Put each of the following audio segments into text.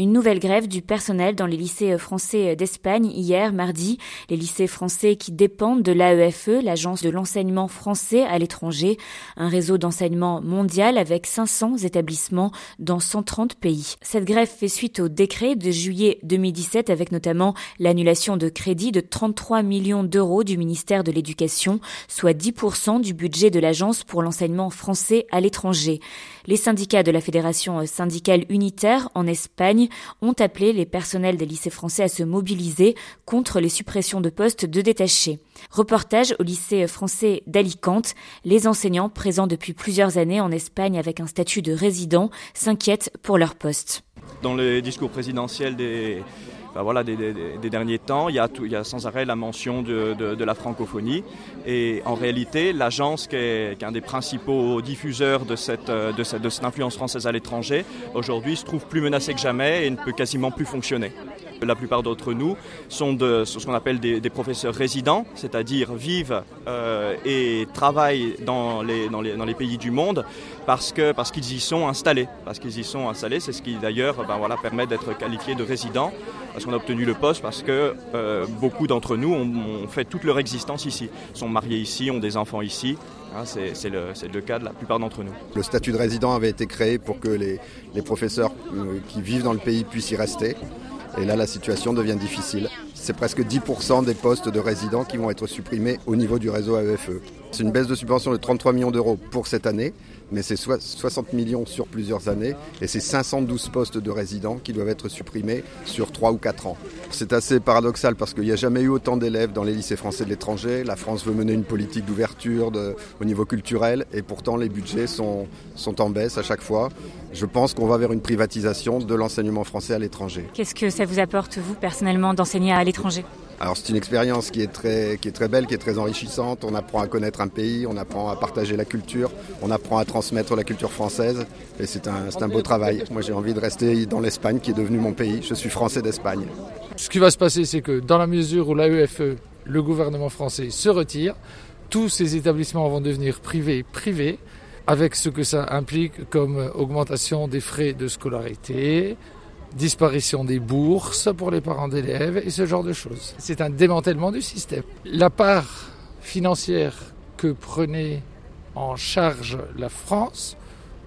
Une nouvelle grève du personnel dans les lycées français d'Espagne hier, mardi. Les lycées français qui dépendent de l'AEFE, l'Agence de l'enseignement français à l'étranger, un réseau d'enseignement mondial avec 500 établissements dans 130 pays. Cette grève fait suite au décret de juillet 2017 avec notamment l'annulation de crédit de 33 millions d'euros du ministère de l'Éducation, soit 10% du budget de l'Agence pour l'enseignement français à l'étranger. Les syndicats de la Fédération syndicale unitaire en Espagne ont appelé les personnels des lycées français à se mobiliser contre les suppressions de postes de détachés. Reportage au lycée français d'Alicante, les enseignants présents depuis plusieurs années en Espagne avec un statut de résident s'inquiètent pour leur poste. Dans les discours présidentiels des, voilà, des, derniers temps, il y, a sans arrêt la mention de, la francophonie. Et en réalité, l'agence, qui, est, un des principaux diffuseurs de cette, de cette, de cette influence française à l'étranger, aujourd'hui se trouve plus menacée que jamais et ne peut quasiment plus fonctionner. La plupart d'entre nous sont ce qu'on appelle des, professeurs résidents, c'est-à-dire vivent euh, et travaillent dans les, pays du monde parce qu'ils y sont installés. Parce qu'ils y sont installés, c'est ce qui d'ailleurs ben permet d'être qualifié de résident, parce qu'on a obtenu le poste, parce que euh, beaucoup d'entre nous ont, fait toute leur existence ici, sont mariés ici, ont des enfants ici. Hein, c'est le, cas de la plupart d'entre nous. Le statut de résident avait été créé pour que les, les professeurs euh, qui vivent dans le pays puissent y rester. Et là, la situation devient difficile. C'est presque 10% des postes de résidents qui vont être supprimés au niveau du réseau AEFE. C'est une baisse de subvention de 33 millions d'euros pour cette année, mais c'est 60 millions sur plusieurs années et c'est 512 postes de résidents qui doivent être supprimés sur 3 ou 4 ans. C'est assez paradoxal parce qu'il n'y a jamais eu autant d'élèves dans les lycées français de l'étranger. La France veut mener une politique d'ouverture au niveau culturel et pourtant les budgets sont, sont en baisse à chaque fois. Je pense qu'on va vers une privatisation de l'enseignement français à l'étranger. Qu'est-ce que ça vous apporte, vous, personnellement, d'enseigner à l'étranger? Alors c'est une expérience qui est, très, belle, qui est très enrichissante. On apprend à connaître un pays, on apprend à partager la culture, on apprend à transmettre la culture française. Et c'est un, un beau travail. Moi j'ai envie de rester dans l'Espagne qui est devenue mon pays. Je suis français d'Espagne. Ce qui va se passer, c'est que dans la mesure où l'AEFE, le gouvernement français, se retire, tous ces établissements vont devenir privés, privés, avec ce que ça implique comme augmentation des frais de scolarité, disparition des bourses pour les parents d'élèves et ce genre de choses. C'est un démantèlement du système. La part financière que prenait en charge la France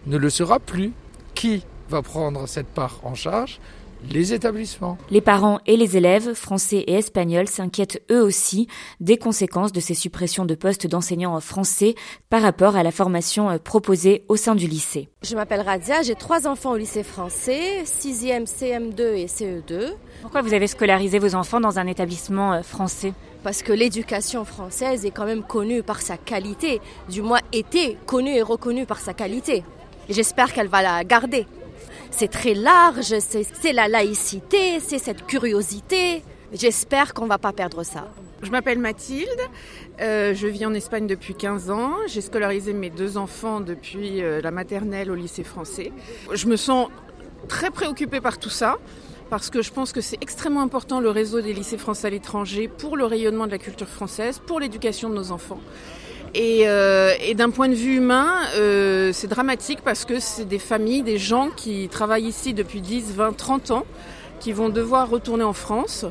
ne le sera plus. Qui va prendre cette part en charge? Les établissements. Les parents et les élèves, français et espagnols, s'inquiètent eux aussi des conséquences de ces suppressions de postes d'enseignants français par rapport à la formation euh, proposée au sein du lycée. Je m'appelle Radia, j'ai trois enfants au lycée français, 6e, CM2 et CE2. Pourquoi vous avez scolarisé vos enfants dans un établissement euh, français? Parce que l'éducation française est quand même connue par sa qualité, du moins était connue et reconnue par sa qualité. Et j'espère qu'elle va la garder c'est très large, c'est la laïcité, c'est cette curiosité. J'espère qu'on ne va pas perdre ça. Je m'appelle Mathilde, euh, je vis en Espagne depuis 15 ans, j'ai scolarisé mes deux enfants depuis euh, la maternelle au lycée français. Je me sens très préoccupée par tout ça parce que je pense que c'est extrêmement important le réseau des lycées français à l'étranger pour le rayonnement de la culture française, pour l'éducation de nos enfants. Et, euh, et d'un point de vue humain, euh, c'est dramatique parce que c'est des familles, des gens qui travaillent ici depuis 10, 20, 30 ans, qui vont devoir retourner en France.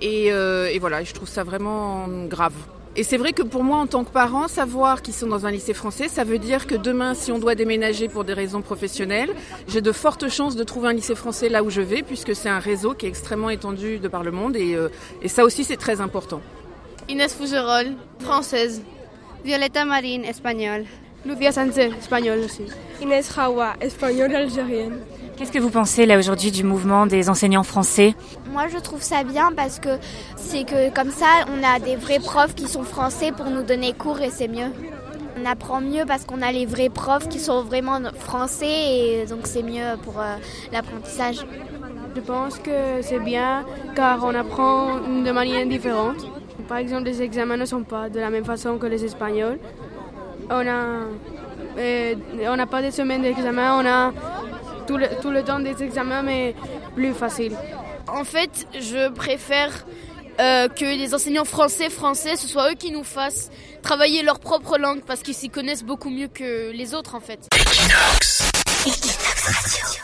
Et, euh, et voilà, je trouve ça vraiment grave. Et c'est vrai que pour moi, en tant que parent, savoir qu'ils sont dans un lycée français, ça veut dire que demain, si on doit déménager pour des raisons professionnelles, j'ai de fortes chances de trouver un lycée français là où je vais, puisque c'est un réseau qui est extrêmement étendu de par le monde. Et, euh, et ça aussi, c'est très important. Inès Fougerolles, française. Violeta Marin, espagnol. Lucia Sánchez, espagnol aussi. Inès Hawa, espagnole algérienne. Qu'est-ce que vous pensez là aujourd'hui du mouvement des enseignants français? Moi je trouve ça bien parce que c'est que comme ça on a des vrais profs qui sont français pour nous donner cours et c'est mieux. On apprend mieux parce qu'on a les vrais profs qui sont vraiment français et donc c'est mieux pour euh, l'apprentissage. Je pense que c'est bien car on apprend de manière différente. Par exemple, les examens ne sont pas de la même façon que les espagnols. On a, euh, on n'a pas de semaines d'examen, on a tout le, tout le temps des examens, mais plus facile. En fait, je préfère euh, que les enseignants français, français, ce soit eux qui nous fassent travailler leur propre langue parce qu'ils s'y connaissent beaucoup mieux que les autres en fait. Equinox. Equinox Radio.